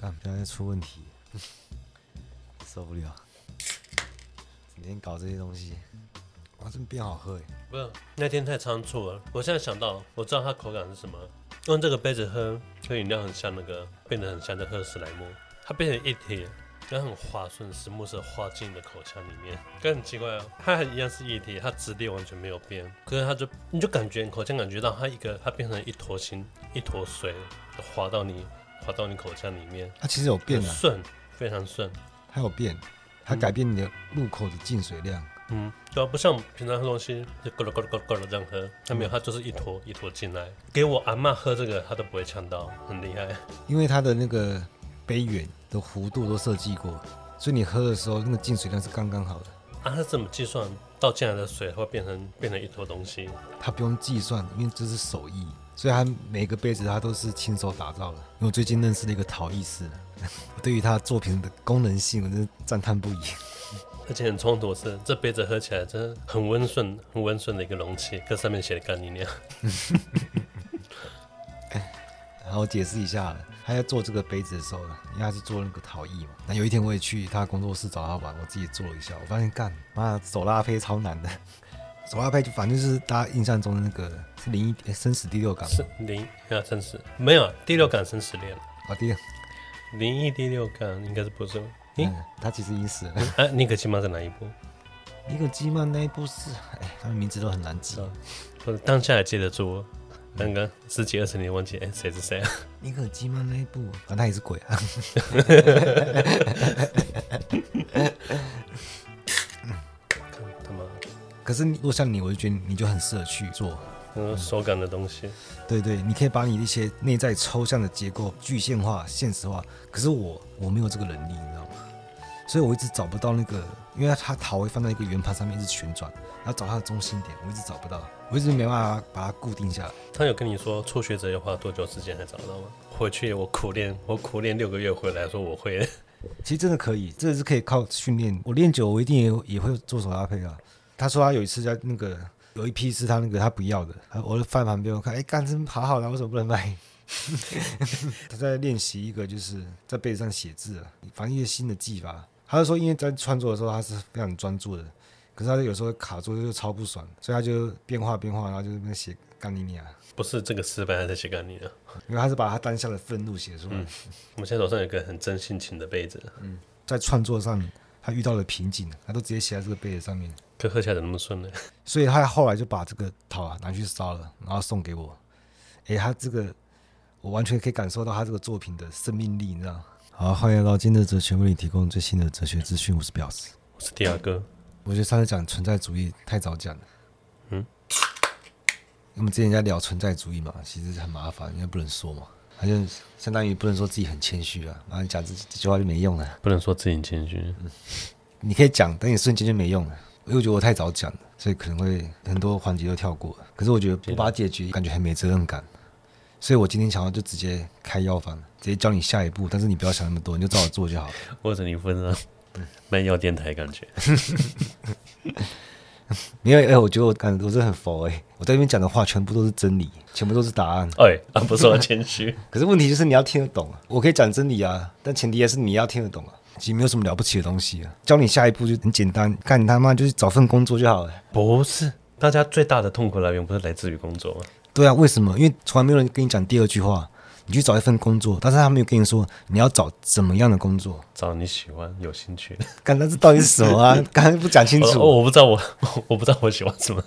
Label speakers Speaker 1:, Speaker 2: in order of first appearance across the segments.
Speaker 1: 干，不要再出问题，受不了，整天搞这些东西，哇，真变好喝哎！
Speaker 2: 不是那天太仓促了，我现在想到，我知道它口感是什么。用这个杯子喝喝饮料很像那个，变得很像在喝史莱姆，它变成一体，然后很滑顺，时不时滑进你的口腔里面，跟很奇怪哦，它一样是液体，它质地完全没有变，可是它就你就感觉你口腔感觉到它一个它变成一坨形一坨水滑到你滑到你口腔里面，
Speaker 1: 它其实有变的，
Speaker 2: 顺，非常顺，
Speaker 1: 它有变，它改变你的入口的进水量。
Speaker 2: 嗯，对啊，不像平常喝东西就咕噜咕噜咕噜咕噜这样喝，它没有，它就是一坨一坨进来。给我阿嬷喝这个，她都不会呛到，很厉害。
Speaker 1: 因为它的那个杯缘的弧度都设计过，所以你喝的时候那个进水量是刚刚好的。
Speaker 2: 啊，它怎么计算倒进来的水会变成变成一坨东西？
Speaker 1: 它不用计算，因为这是手艺，所以他每个杯子他都是亲手打造的。因为我最近认识了一个陶艺师，我 对于他作品的功能性，我真是赞叹不已。
Speaker 2: 而且很冲突是，这杯子喝起来真的很温顺，很温顺的一个容器，跟上面写的干你娘。
Speaker 1: 然后我解释一下，他在做这个杯子的时候，因为他是做那个陶艺嘛。那有一天我也去他工作室找他玩，我自己做了一下，我发现干妈手拉胚超难的。手拉胚就反正就是大家印象中的那个是零一生死第六感，
Speaker 2: 是零啊生死没有第六感生死恋
Speaker 1: 啊第
Speaker 2: 零一第六感应该是不是？
Speaker 1: 嗯，他其实已经死了。
Speaker 2: 啊，尼克基曼在哪一部？
Speaker 1: 尼克基曼那一部是，哎，他们名字都很难记。
Speaker 2: 我当下还记得住，刚刚十几二十年忘记，哎，谁是谁啊？
Speaker 1: 尼克基曼那一部，啊，他也是鬼啊。可是如果像你，我就觉得你就很适合去做。
Speaker 2: 嗯，手感的东西，
Speaker 1: 对对，你可以把你一些内在抽象的结构具现化、现实化。可是我我没有这个能力，你知道吗？所以我一直找不到那个，因为它陶会放在一个圆盘上面一直旋转，然后找它的中心点，我一直找不到，我一直没办法把它固定下来。
Speaker 2: 他有跟你说初学者要花多久时间才找到吗？回去我苦练，我苦练六个月回来说我会。
Speaker 1: 其实真的可以，这是可以靠训练。我练久，我一定也也会做手搭配啊。他说他有一次在那个。有一批是他那个他不要的，我就放旁边我看，哎，干真好好的，为什么不能卖？他在练习一个，就是在杯子上写字，反正一些新的技法。他就说，因为在创作的时候他是非常专注的，可是他有时候卡住就超不爽，所以他就变化变化，然后就在写干你娘。不
Speaker 2: 是这个失败，他在写干你娘，
Speaker 1: 因为他是把他当下的愤怒写出来。嗯，
Speaker 2: 我们现在手上有一个很真性情的杯子。
Speaker 1: 嗯，在创作上他遇到了瓶颈，他都直接写在这个杯子上面。
Speaker 2: 可喝起来怎么那么顺呢？
Speaker 1: 所以他后来就把这个桃啊拿去烧了，然后送给我。哎，他这个我完全可以感受到他这个作品的生命力，你知道？好，欢迎来到今日哲学，为你提供最新的哲学资讯。我是表示，
Speaker 2: 我是第二哥。
Speaker 1: 我觉得上次讲存在主义太早讲了。嗯。我们之前在聊存在主义嘛，其实很麻烦，因为不能说嘛，他就相当于不能说自己很谦虚啊，然后讲这这句话就没用了。
Speaker 2: 不能说自己很谦虚。
Speaker 1: 嗯。你可以讲，但你瞬间就没用了。因为我觉得我太早讲了，所以可能会很多环节都跳过了。可是我觉得不把它解决，感觉很没责任感。所以我今天想要就直接开药方，直接教你下一步。但是你不要想那么多，你就照着做就好了。
Speaker 2: 或者你分了卖药电台感觉。
Speaker 1: 因为哎，我觉得我感觉我真的很佛哎，我在这边讲的话全部都是真理，全部都是答案。
Speaker 2: 哎，啊，不是我谦虚。
Speaker 1: 可是问题就是你要听得懂啊。我可以讲真理啊，但前提也是你要听得懂啊。其实没有什么了不起的东西啊，教你下一步就很简单，干你他妈就是找份工作就好了。
Speaker 2: 不是，大家最大的痛苦来源不是来自于工作吗？
Speaker 1: 对啊，为什么？因为从来没有人跟你讲第二句话，你去找一份工作，但是他没有跟你说你要找怎么样的工作，
Speaker 2: 找你喜欢、有兴趣的。
Speaker 1: 干，那这到底是什么啊？刚才不讲清楚。
Speaker 2: 我，我不知道我，我不知道我喜欢什么。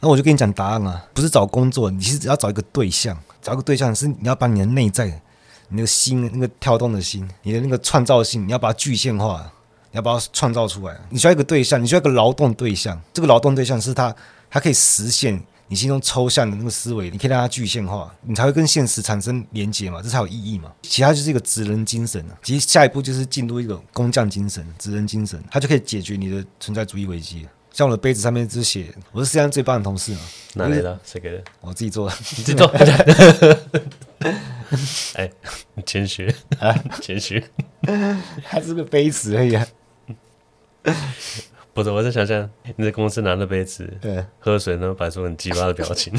Speaker 1: 那我就跟你讲答案啊，不是找工作，你其实只要找一个对象，找一个对象是你要把你的内在，你那个心，那个跳动的心，你的那个创造性，你要把它具现化。你要把它创造出来，你需要一个对象，你需要一个劳动对象。这个劳动对象是它，它可以实现你心中抽象的那个思维，你可以让它具现化，你才会跟现实产生连接嘛，这才有意义嘛。其他就是一个职人精神啊。其实下一步就是进入一个工匠精神、职人精神，它就可以解决你的存在主义危机。像我的杯子上面只写：“我是世界上最棒的同事嘛。”
Speaker 2: 哪来的？谁给的？
Speaker 1: 我自己做的。
Speaker 2: 你 自己做。哎，谦虚啊，谦虚。
Speaker 1: 他是个杯子而已啊。
Speaker 2: 不是，我在想象你在公司拿着杯子，
Speaker 1: 对，
Speaker 2: 喝水，然后摆出很鸡巴的表情。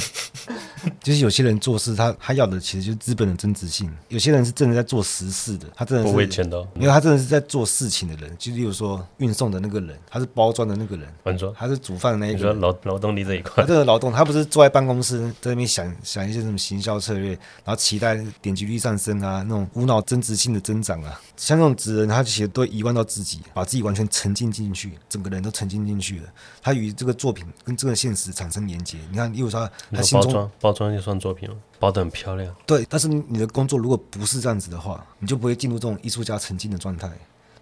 Speaker 1: 就是有些人做事他，他他要的其实就是资本的增值性。有些人是真的在做实事的，他真的是
Speaker 2: 不会钱的，
Speaker 1: 因为他真的是在做事情的人。就例如说运送的那个人，他是包装的那个人，
Speaker 2: 你说
Speaker 1: 他是煮饭的那一个人。
Speaker 2: 你说劳劳动力这一块，
Speaker 1: 他这个劳动，他不是坐在办公室在那边想想一些什么行销策略，然后期待点击率上升啊，那种无脑增值性的增长啊。像这种职人，他其实都遗忘到自己，把自己完全沉浸进去，整个人都沉浸进去了。他与这个作品跟这个现实产生连接。你看，例如说他心中
Speaker 2: 包装包装就算作品了，包得很漂亮。
Speaker 1: 对，但是你的工作如果不是这样子的话，你就不会进入这种艺术家沉浸的状态。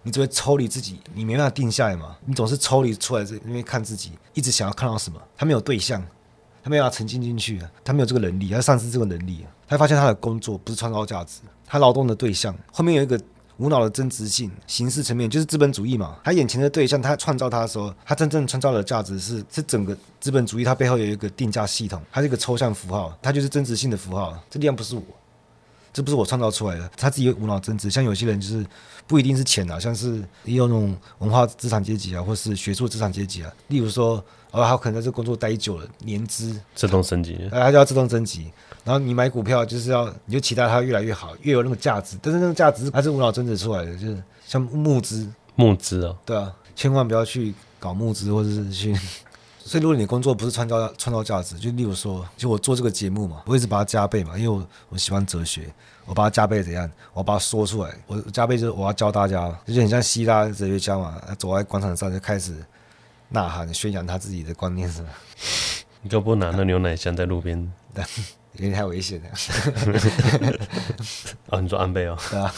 Speaker 1: 你只会抽离自己，你没办法定下来嘛。你总是抽离出来这因为看自己，一直想要看到什么。他没有对象，他没有办法沉浸进去，他没有这个能力，他丧失这个能力。他发现他的工作不是创造价值，他劳动的对象后面有一个。无脑的增值性，形式层面就是资本主义嘛。他眼前的对象，他创造他的时候，他真正创造的价值是是整个资本主义，它背后有一个定价系统，它是一个抽象符号，它就是增值性的符号。这力量不是我，这不是我创造出来的，他自己无脑增值。像有些人就是不一定是钱啊，像是也有那种文化资产阶级啊，或是学术资产阶级啊。例如说，哦，他可能在这工作待久了，年资
Speaker 2: 自动升级，
Speaker 1: 哎，他就要自动升级。然后你买股票就是要，你就期待它越来越好，越有那个价值。但是那个价值还是无脑增值出来的，就是像募资，
Speaker 2: 募资哦，
Speaker 1: 对啊，千万不要去搞募资或者是去。所以如果你的工作不是创造创造价值，就例如说，就我做这个节目嘛，我一直把它加倍嘛，因为我我喜欢哲学，我把它加倍怎样？我把它说出来，我加倍就是我要教大家，就很像希腊哲学家嘛，走在广场上就开始呐喊宣扬他自己的观念是吧？
Speaker 2: 你就不拿那牛奶箱在路边？
Speaker 1: 有点太危险了。
Speaker 2: 哦，你说安倍哦？
Speaker 1: 对啊。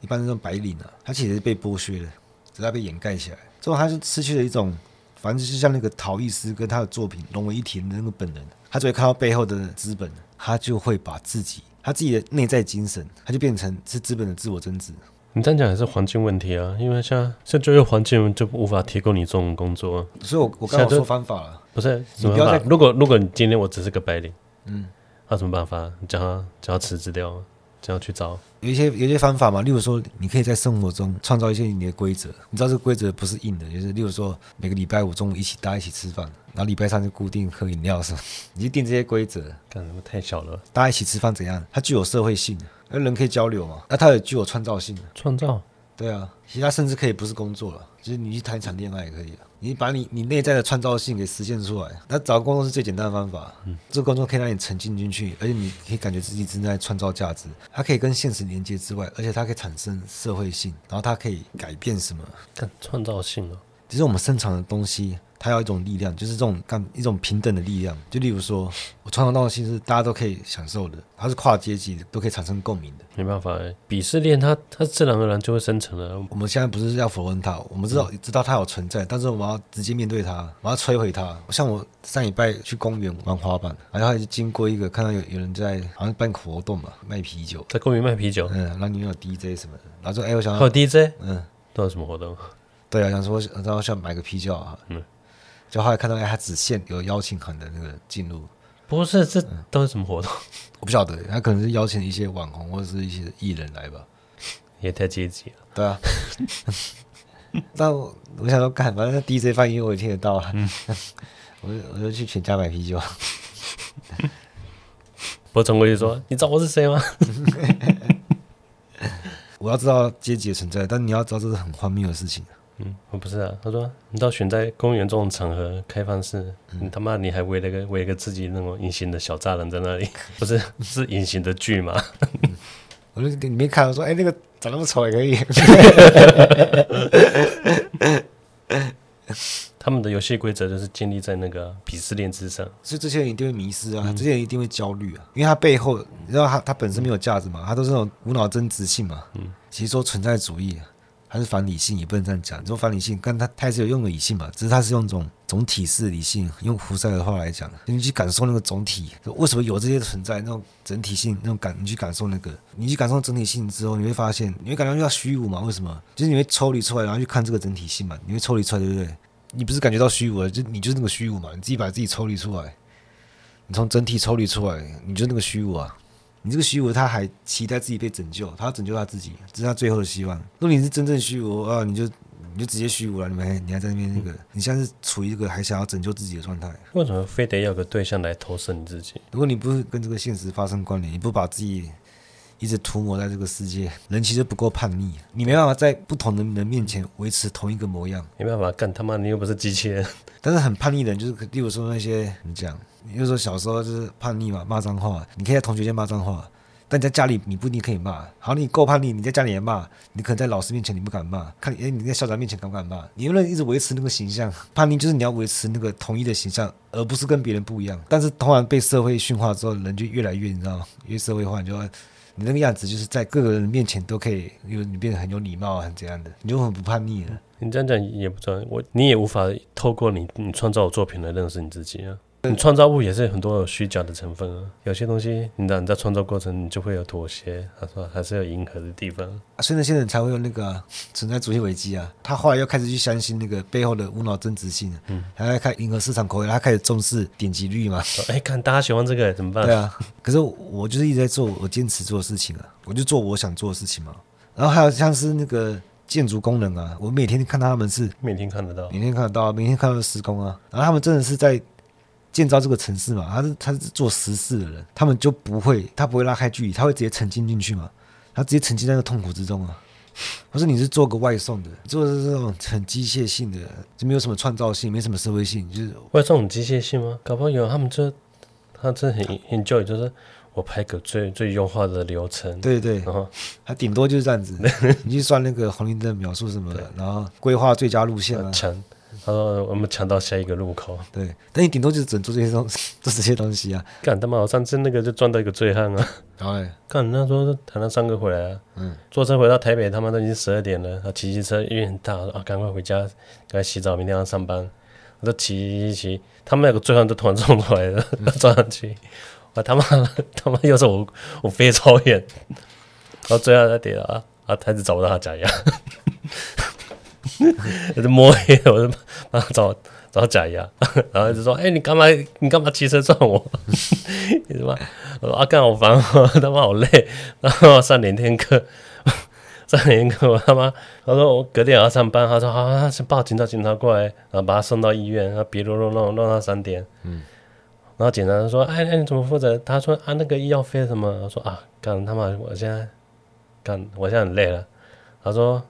Speaker 1: 一般这种白领啊，他其实是被剥削的，只是他被掩盖起来。之后他是失去了一种，反正就像那个陶艺师跟他的作品融为一体的那个本能。他只会看到背后的资本，他就会把自己，他自己的内在精神，他就变成是资本的自我增值。
Speaker 2: 你这样讲也是环境问题啊，因为像像就业环境就无法提供你这种工作。
Speaker 1: 啊所以我我刚刚说方法了。
Speaker 2: 不是，你不要再。如果如果你今天我只是个白领，嗯，那、啊、什么办法？你叫他叫他辞职掉，叫他去找。
Speaker 1: 有一些有一些方法嘛，例如说，你可以在生活中创造一些你的规则。你知道这个规则不是硬的，就是例如说，每个礼拜五中午一起大家一起吃饭，然后礼拜三就固定喝饮料什么？你就定这些规则。
Speaker 2: 干什么太小了？
Speaker 1: 大家一起吃饭怎样？它具有社会性，而人可以交流嘛。那它也具有创造性。
Speaker 2: 创造？
Speaker 1: 对啊，其他甚至可以不是工作了，就是你去谈一场恋爱也可以啊。你把你你内在的创造性给实现出来，那找工作是最简单的方法。嗯，这个工作可以让你沉浸进去，而且你可以感觉自己正在创造价值。它可以跟现实连接之外，而且它可以产生社会性，然后它可以改变什么？
Speaker 2: 看创造性啊。
Speaker 1: 其实我们生产的东西。它有一种力量，就是这种干一种平等的力量。就例如说，我创造的东西是大家都可以享受的，它是跨阶级的，都可以产生共鸣的。
Speaker 2: 没办法，鄙视链它它自然而然就会生成了。
Speaker 1: 我们现在不是要否认它，我们知道、嗯、知道它有存在，但是我们要直接面对它，我要摧毁它。像我上礼拜去公园玩滑板，然后就经过一个，看到有有人在好像办活动嘛，卖啤酒，
Speaker 2: 在公园卖啤酒。
Speaker 1: 嗯，然后里面有 DJ 什么的，然后说哎，我想
Speaker 2: 有 DJ，
Speaker 1: 嗯，
Speaker 2: 都有什么活动？
Speaker 1: 对啊，想说然后想买个啤酒啊，嗯。就后来看到，哎，他只限有邀请函的那个进入，
Speaker 2: 不是，这都是什么活动？嗯、我
Speaker 1: 不晓得，他可能是邀请一些网红或者是一些艺人来吧，
Speaker 2: 也太阶级了。
Speaker 1: 对啊，但我我想说，干，反正 DJ 放音乐我也听得到啊。嗯、我就我就去全家买啤酒。
Speaker 2: 我总归就说，你知道我是谁吗？
Speaker 1: 我要知道阶级的存在，但你要知道这是很荒谬的事情。
Speaker 2: 嗯，我不是啊。他说，你到选在公园这种场合开放式，嗯、你他妈你还围了个围个自己那种隐形的小栅栏在那里，不是是隐形的剧吗？
Speaker 1: 嗯、我就给你没看我说，哎、欸，那个长那么丑也可以。
Speaker 2: 他们的游戏规则就是建立在那个鄙视链之上，
Speaker 1: 所以这些人一定会迷失啊，嗯、这些人一定会焦虑啊，因为他背后你知道他他本身没有价值嘛，他都是那种无脑增值性嘛。嗯，其实说存在主义。它是反理性，也不能这样讲。你说反理性，但它它也是有用的理性嘛？只是它是用这种总体式理性。用胡塞的话来讲，你去感受那个总体，为什么有这些存在？那种整体性，那种感，你去感受那个，你去感受整体性之后，你会发现，你会感觉到虚无嘛？为什么？就是你会抽离出来，然后去看这个整体性嘛？你会抽离出来，对不对？你不是感觉到虚无了，就你就是那个虚无嘛？你自己把自己抽离出来，你从整体抽离出来，你就那个虚无啊。你这个虚无，他还期待自己被拯救，他要拯救他自己，这是他最后的希望。如果你是真正虚无啊，你就你就直接虚无了。你们你还在那边那个，嗯、你现在是处于一个还想要拯救自己的状态。
Speaker 2: 为什么非得要个对象来投射你自己？
Speaker 1: 如果你不是跟这个现实发生关联，你不把自己一直涂抹在这个世界，人其实不够叛逆，你没办法在不同的人面前维持同一个模样。
Speaker 2: 没办法干他妈，你又不是机器人。
Speaker 1: 但是很叛逆的人，就是例如说那些你讲，比如说小时候就是叛逆嘛，骂脏话，你可以在同学间骂脏话。但在家里你不一定可以骂，好，你够叛逆，你在家里也骂，你可能在老师面前你不敢骂，看，哎，你在校长面前敢不敢骂？你不能一直维持那个形象，叛逆就是你要维持那个统一的形象，而不是跟别人不一样。但是突然被社会驯化之后，人就越来越，你知道吗？越社会化，你就你那个样子就是在各个人面前都可以，因为你变得很有礼貌啊，很怎样的，你就很不叛逆了。
Speaker 2: 你这样讲也不错，我你也无法透过你你创造的作品来认识你自己啊。你创造物也是很多有虚假的成分啊，有些东西你在你在创造过程你就会有妥协，他说还是有迎合的地方，
Speaker 1: 啊、所以呢，现在才会有那个、啊、存在主义危机啊。他后来又开始去相信那个背后的无脑增值性，嗯，他在开迎合市场口味，他开始重视点击率嘛。
Speaker 2: 哎、欸，看大家喜欢这个怎么办？
Speaker 1: 对啊，可是我就是一直在做我坚持做的事情啊，我就做我想做的事情嘛。然后还有像是那个建筑工人啊，我每天看到他们是
Speaker 2: 每天看得到，
Speaker 1: 每天看得到，每天看到施工啊，然后他们真的是在。建造这个城市嘛，他是他是做实事的人，他们就不会，他不会拉开距离，他会直接沉浸进去嘛，他直接沉浸在那个痛苦之中啊。或是你是做个外送的，做的是这种很机械性的，就没有什么创造性，没什么社会性，就是
Speaker 2: 外送很机械性吗？搞不好有，他们这他这很 enjoy，就是我拍个最最优化的流程，
Speaker 1: 对对，然后他顶多就是这样子，你去算那个红绿灯秒数什么的，然后规划最佳路线啊。
Speaker 2: 他说：“我们抢到下一个路口。”
Speaker 1: 对，但你顶多就是只能做这些东西，做这些东西啊。
Speaker 2: 干他妈！我上次那个就撞到一个醉汉啊。
Speaker 1: 对，
Speaker 2: 干那时候谈了三个回来啊。嗯。坐车回到台北，他妈都已经十二点了。他骑机车，因为很大，啊，赶快回家，赶快洗澡，明天要上班。我就骑骑骑，他们那个醉汉就突然冲出来了，撞上去。我他妈 他妈又是我我飞超远，然后最后他跌了啊啊！他就找不到他假牙。我就摸黑，我就帮他找找假牙，然后就说：“哎、欸，你干嘛？你干嘛骑车撞我？你什么？”我说：“啊，干好烦，他妈好累。”然后上两天课，上两天课，我他妈，他说我隔天也要上班，他说：“好，他去报警，叫警察过来，然后把他送到医院，然后别弄弄弄弄到三点。”嗯，然后警察说：“哎，那你怎么负责？”他说：“啊，那个医药费什么？”我说：“啊，干他妈，我现在干，我现在很累了。”他说。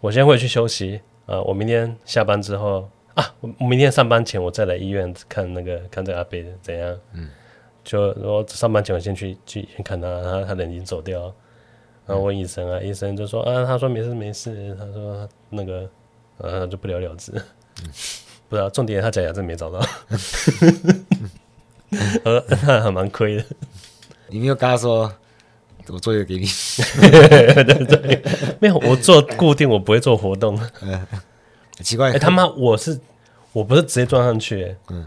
Speaker 2: 我先回去休息呃！我明天下班之后啊，我明天上班前我再来医院看那个看这个阿贝怎样。嗯，就我上班前我先去去先看他，他他人已经走掉，然后问医生啊，医生就说啊，他说没事没事，他说那个啊就不了了之。嗯，不知道重点他假牙真没找到，呃，还蛮亏的。
Speaker 1: 你没有跟他说？我做一个给你，
Speaker 2: 对对，没有我做固定，我不会做活动。嗯，
Speaker 1: 奇怪，
Speaker 2: 哎他妈，我是我不是直接撞上去，嗯，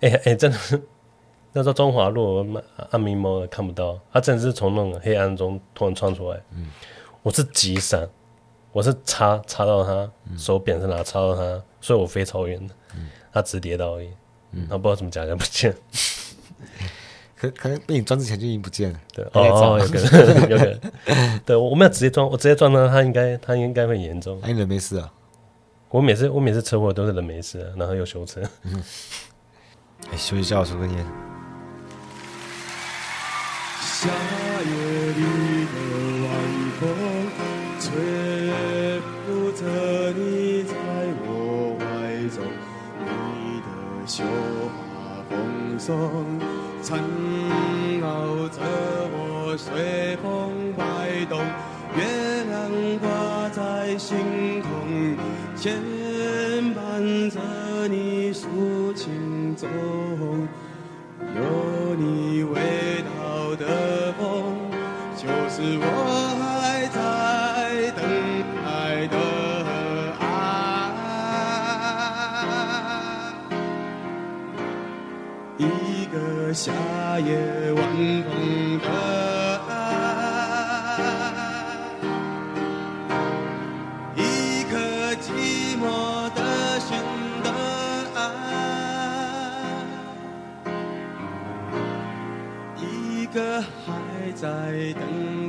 Speaker 2: 哎哎，真的是 那时候中华路暗迷蒙看不到，他真的是从那种黑暗中突然窜出来，嗯，我是急闪，我是插插到他手柄是哪插到他，所以我飞超远的，嗯，他直跌倒而已，嗯，他不知道怎么假牙不见。
Speaker 1: 可可能被你撞之前就已经不见了，
Speaker 2: 对哦，有可能，有可能，对，我没有直接撞，我直接撞到他，应该他应该会严重。
Speaker 1: 哎，人没事啊？
Speaker 2: 我每次我每次车祸都是人没事，然后又修车。嗯，
Speaker 1: 哎，休息一下，我抽根烟。夏夜里的晚风，吹拂着你在我怀中，你的秀发蓬松。缠绕着我，随风摆动，月亮挂在星空，牵绊着你抒情中，有你味道的风，就是我。夜晚风的爱一颗寂寞的心的爱一个还在
Speaker 3: 等。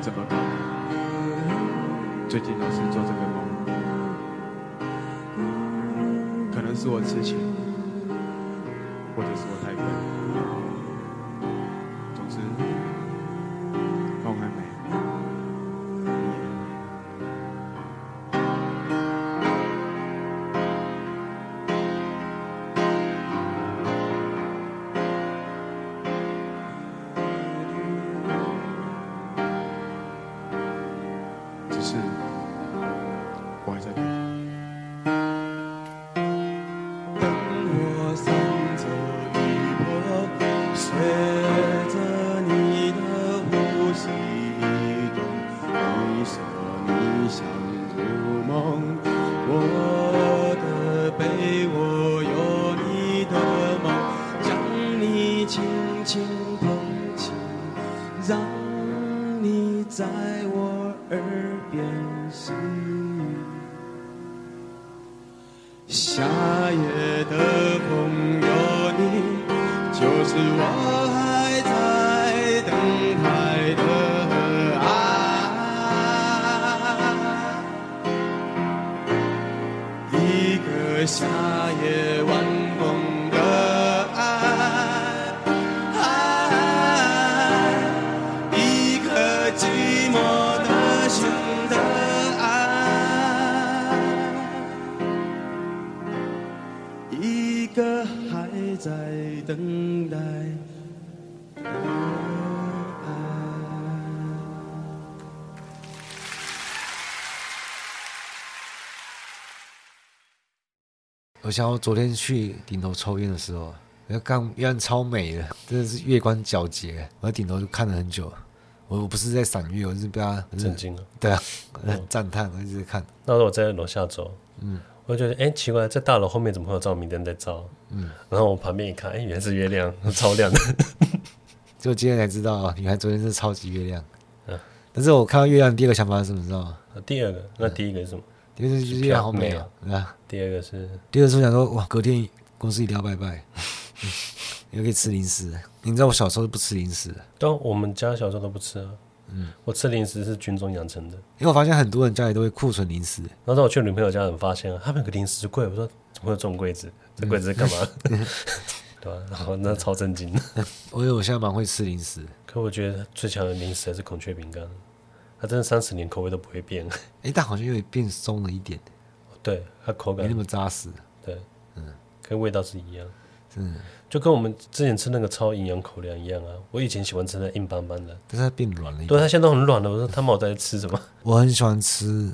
Speaker 3: 怎么搞，最近老是做这个梦，可能是我痴情，或者是我太笨。
Speaker 1: 总之我想我昨天去顶楼抽烟的时候，那刚月亮超美的，真的是月光皎洁。我在顶楼就看了很久，我我不是在赏月，我是被他
Speaker 2: 震惊了。
Speaker 1: 对啊，很赞叹，我一直在看。
Speaker 2: 那时候我在楼下走，嗯，我就觉得哎、欸、奇怪，在大楼后面怎么会有照明灯在照？嗯，然后我旁边一看，哎、欸，原来是月亮，超亮的。
Speaker 1: 就今天才知道啊，原来昨天是超级月亮。嗯，但是我看到月亮第二个想法是什么？知道吗？
Speaker 2: 第二个，那第一个是什么？
Speaker 1: 第二个就是月亮好美啊，对吧？
Speaker 2: 第二个是，
Speaker 1: 第二个是想说，哇，隔天公司一定要拜拜，又可以吃零食。你知道我小时候是不吃零食的，
Speaker 2: 对，我们家小时候都不吃啊。嗯，我吃零食是军中养成的，
Speaker 1: 因为我发现很多人家里都会库存零食。
Speaker 2: 然后我去女朋友家，很发现啊，他们有个零食柜，我说怎么会有这种柜子？这柜子是干嘛？嗯、对吧、啊？然后那超震惊。
Speaker 1: 我以为我现在蛮会吃零食，
Speaker 2: 可我觉得最强的零食还是孔雀饼干。它真的三十年口味都不会变，哎、
Speaker 1: 欸，但好像又变松了一点。
Speaker 2: 对，它口感
Speaker 1: 没那么扎实。
Speaker 2: 对，嗯，跟味道是一样。嗯，就跟我们之前吃那个超营养口粮一样啊。我以前喜欢吃那硬邦邦的，
Speaker 1: 但是它变软了一点。
Speaker 2: 对，它现在都很软了。我说他们我在吃什么？
Speaker 1: 我很喜欢吃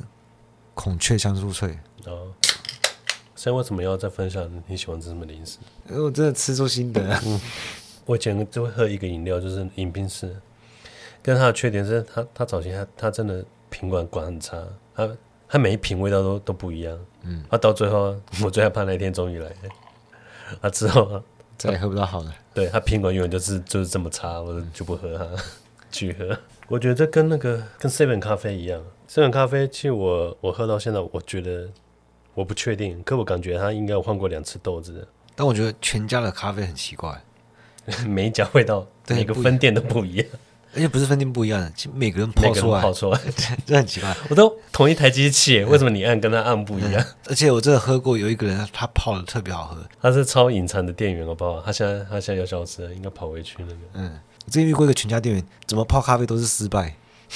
Speaker 1: 孔雀香酥脆。
Speaker 2: 哦，现在为什么要再分享你喜欢吃什么零食？
Speaker 1: 因为我真的吃出心得。嗯，我
Speaker 2: 以前就会喝一个饮料，就是饮冰室。但他的缺点是他，他早期他他真的品管管很差，他他每一瓶味道都都不一样，嗯，他到最后 我最害怕那一天终于来了，啊之后
Speaker 1: 再也喝不到好的，
Speaker 2: 对他品管永远就是就是这么差，我就不喝它，拒喝。我觉得这跟那个跟 seven 咖啡一样，seven 咖啡其实我我喝到现在，我觉得我不确定，可我感觉他应该有换过两次豆子，
Speaker 1: 但我觉得全家的咖啡很奇怪，
Speaker 2: 每一家味道每个分店都不一样。
Speaker 1: 而且不是分店不一样的，每个人泡出来，
Speaker 2: 泡出来，
Speaker 1: 这很奇怪。
Speaker 2: 我都同一台机器，为什么你按跟他按不一样？
Speaker 1: 而且我真的喝过有一个人，他泡的特别好喝。
Speaker 2: 他是超隐藏的店员，好不好？他现在他现在要消失了，应该跑回去那个。
Speaker 1: 嗯，我之前遇过一个全家店员，怎么泡咖啡都是失败。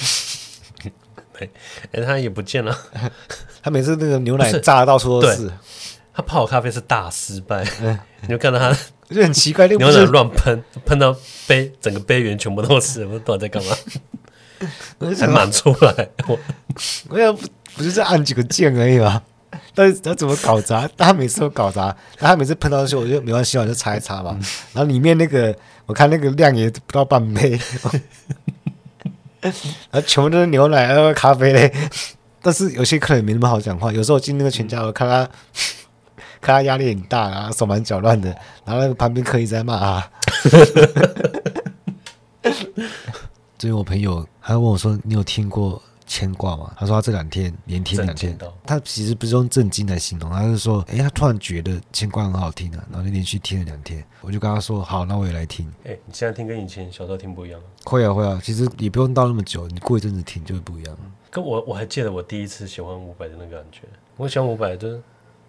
Speaker 2: 哎、欸，他也不见了。
Speaker 1: 他每次那个牛奶炸的到处都是。是
Speaker 2: 他泡咖啡是大失败，嗯、你就看到他。
Speaker 1: 就很奇怪，那
Speaker 2: 牛奶乱喷，喷到杯，整个杯缘全部都是，我都在干嘛？还满出来，我
Speaker 1: 我也不不就是按几个键而已嘛？但是他怎么搞砸？他每次都搞砸，他每次喷到的时候，我就没关系，我就擦一擦嘛。然后里面那个，我看那个量也不到半杯，然后全部都是牛奶，还有咖啡嘞。但是有些客人没那么好讲话，有时候进那个全家，我看他。看他压力很大啊，手忙脚乱的，然后那个旁边客人在骂啊。最近我朋友还问我说：“你有听过牵挂吗。他说他这两天连听两天，他其实不是用震惊来形容，他是说，哎，他突然觉得牵挂很好听啊，然后就连续听了两天。我就跟他说，好，那我也来听。
Speaker 2: 哎，你现在听跟以前小时候听不一样了。
Speaker 1: 会啊会啊，其实也不用到那么久，你过一阵子听就会不一样。
Speaker 2: 跟我我还记得我第一次喜欢伍佰的那个感觉。我喜欢伍佰，就是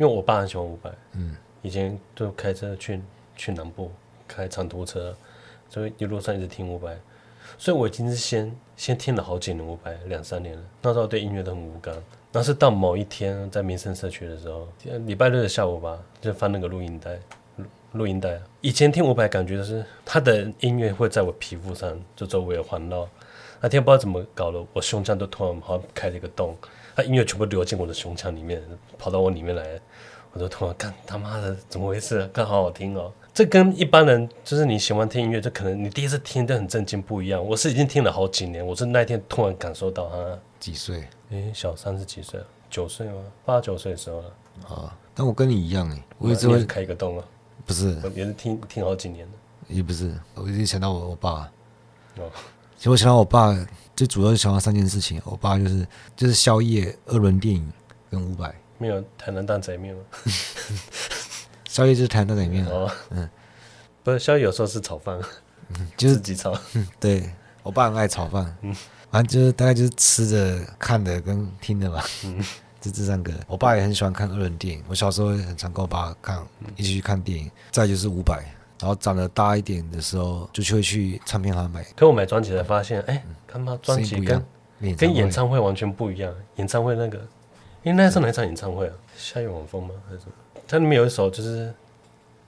Speaker 2: 因为我爸很喜欢伍佰，嗯，以前就开车去去南部开长途车，所以一路上一直听伍佰。所以我已经是先先听了好几年伍佰，两三年了。那时候对音乐都很无感。那是到某一天在民生社区的时候，礼拜六的下午吧，就翻那个录音带，录音带。以前听伍佰感觉就是他的音乐会在我皮肤上就周围环绕。那天不知道怎么搞了，我胸腔都突然好像开了一个洞，他音乐全部流进我的胸腔里面，跑到我里面来，我就突然干他妈的怎么回事？干好好听哦。这跟一般人就是你喜欢听音乐，就可能你第一次听都很震惊不一样。我是已经听了好几年，我是那天突然感受到他
Speaker 1: 几岁？
Speaker 2: 诶，小三十几岁，九岁吗？八九岁的时候了。
Speaker 1: 啊，但我跟你一样诶，我一直会
Speaker 2: 开一个洞啊。
Speaker 1: 不是，
Speaker 2: 我也是听听好几年的。
Speaker 1: 也不是，我一直想到我我爸。
Speaker 2: 哦，
Speaker 1: 其实我想到我爸，最主要是想到三件事情。我爸就是就是宵夜、二轮电影跟伍佰。
Speaker 2: 没有台南担仔面吗？
Speaker 1: 宵夜就是台南担仔面哦，嗯，
Speaker 2: 不是宵夜有时候是炒饭，
Speaker 1: 嗯，就是
Speaker 2: 自己炒。
Speaker 1: 对，我爸很爱炒饭，嗯，反正就是大概就是吃的、看的跟听的吧，嗯，就这三个。我爸也很喜欢看二轮电影，我小时候也很常跟我爸看，一起去看电影。再就是伍佰，然后长得大一点的时候，就会去唱片行买。
Speaker 2: 可我买专辑才发现，哎，看他专辑跟跟演唱会完全不一样。演唱会那个，因为那是哪场演唱会啊？夏夜晚风吗？还是什么？它里面有一首就是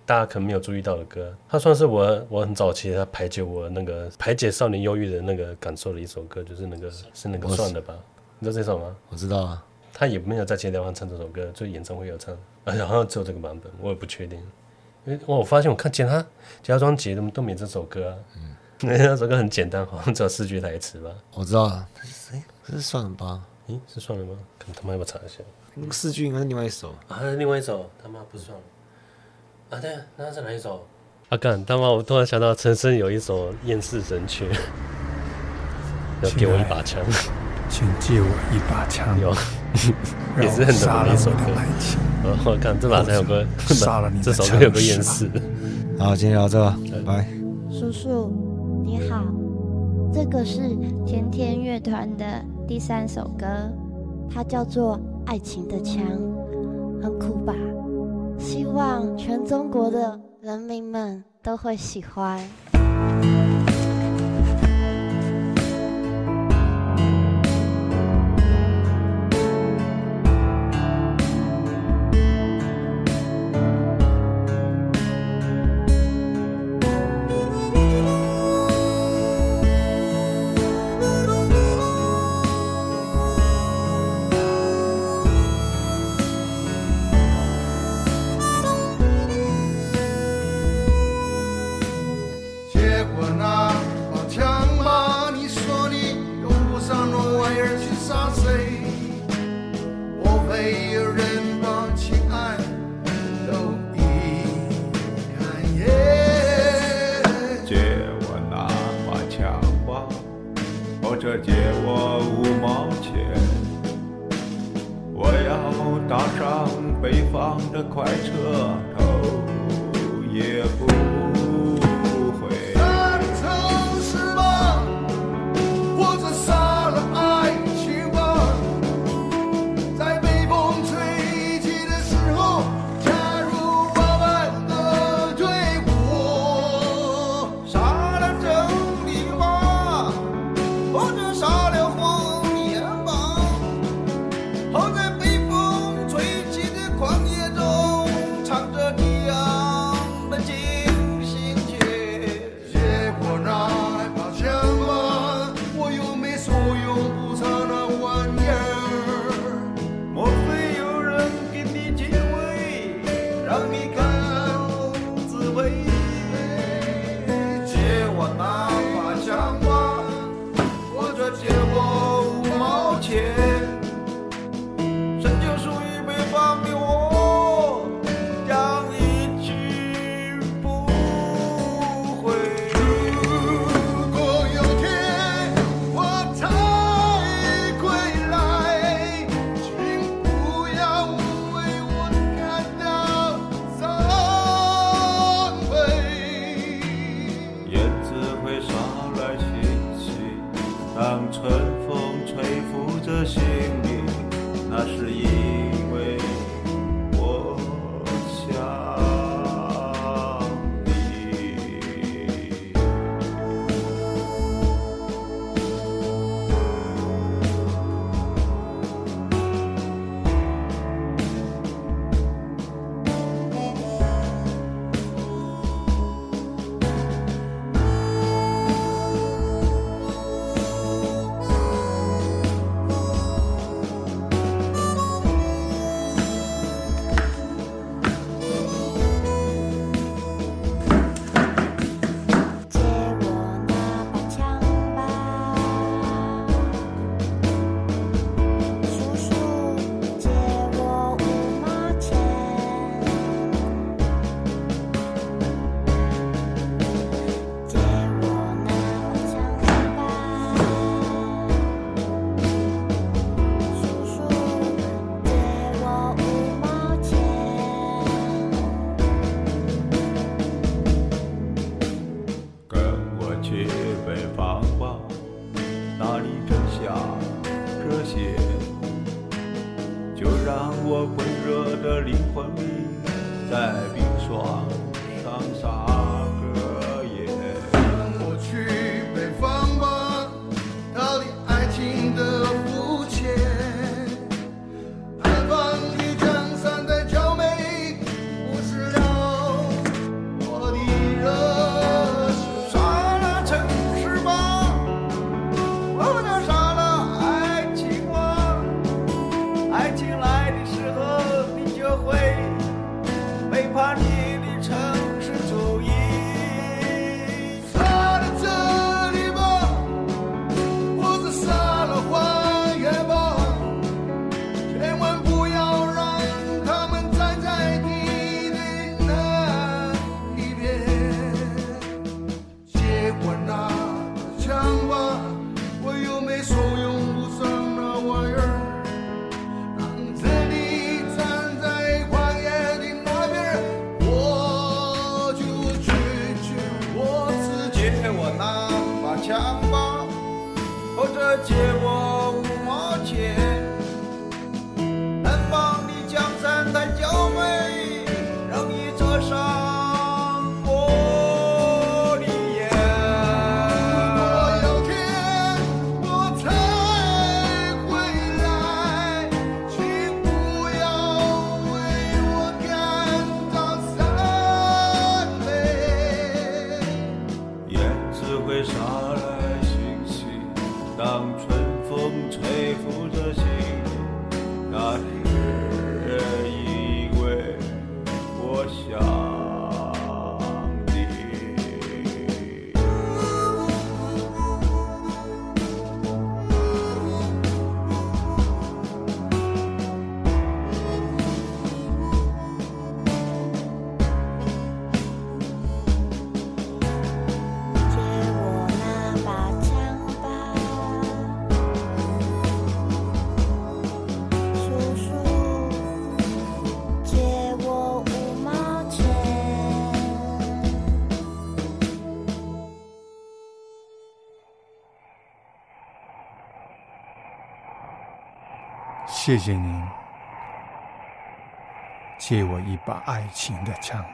Speaker 2: 大家可能没有注意到的歌，它算是我我很早期它排解我那个排解少年忧郁的那个感受的一首歌，就是那个是那个算了吧，你知道这首吗？
Speaker 1: 我知道啊，
Speaker 2: 他也没有在其他地方唱这首歌，就演唱会有唱，而且好像只有这个版本，我也不确定，因为我发现我看其他其他专辑都都没这首歌啊，嗯，那首歌很简单，好像只有四句台词吧，
Speaker 1: 我知道啊，这是谁？这是算了吧？
Speaker 2: 咦，是算了吗？可能他妈要不要查一下？
Speaker 1: 那个四句应该是另外一首
Speaker 2: 啊，是另外一首，他妈不算了啊，对，那是哪一首？阿、啊、干，他妈，我突然想到陈升有一首《厌世神曲》，要给我一把枪，
Speaker 4: 请借我一把枪，
Speaker 2: 有，也是很懂的一首歌。我看这把才有个，这首歌有个厌世。
Speaker 1: 好，今天聊这，拜。
Speaker 5: 叔叔你好，这个是甜甜乐团的第三首歌，它叫做。爱情的枪，很酷吧？希望全中国的人民们都会喜
Speaker 6: 欢。北方的快车我滚热的灵魂里在冰霜
Speaker 4: 谢谢您借我一把爱情的枪。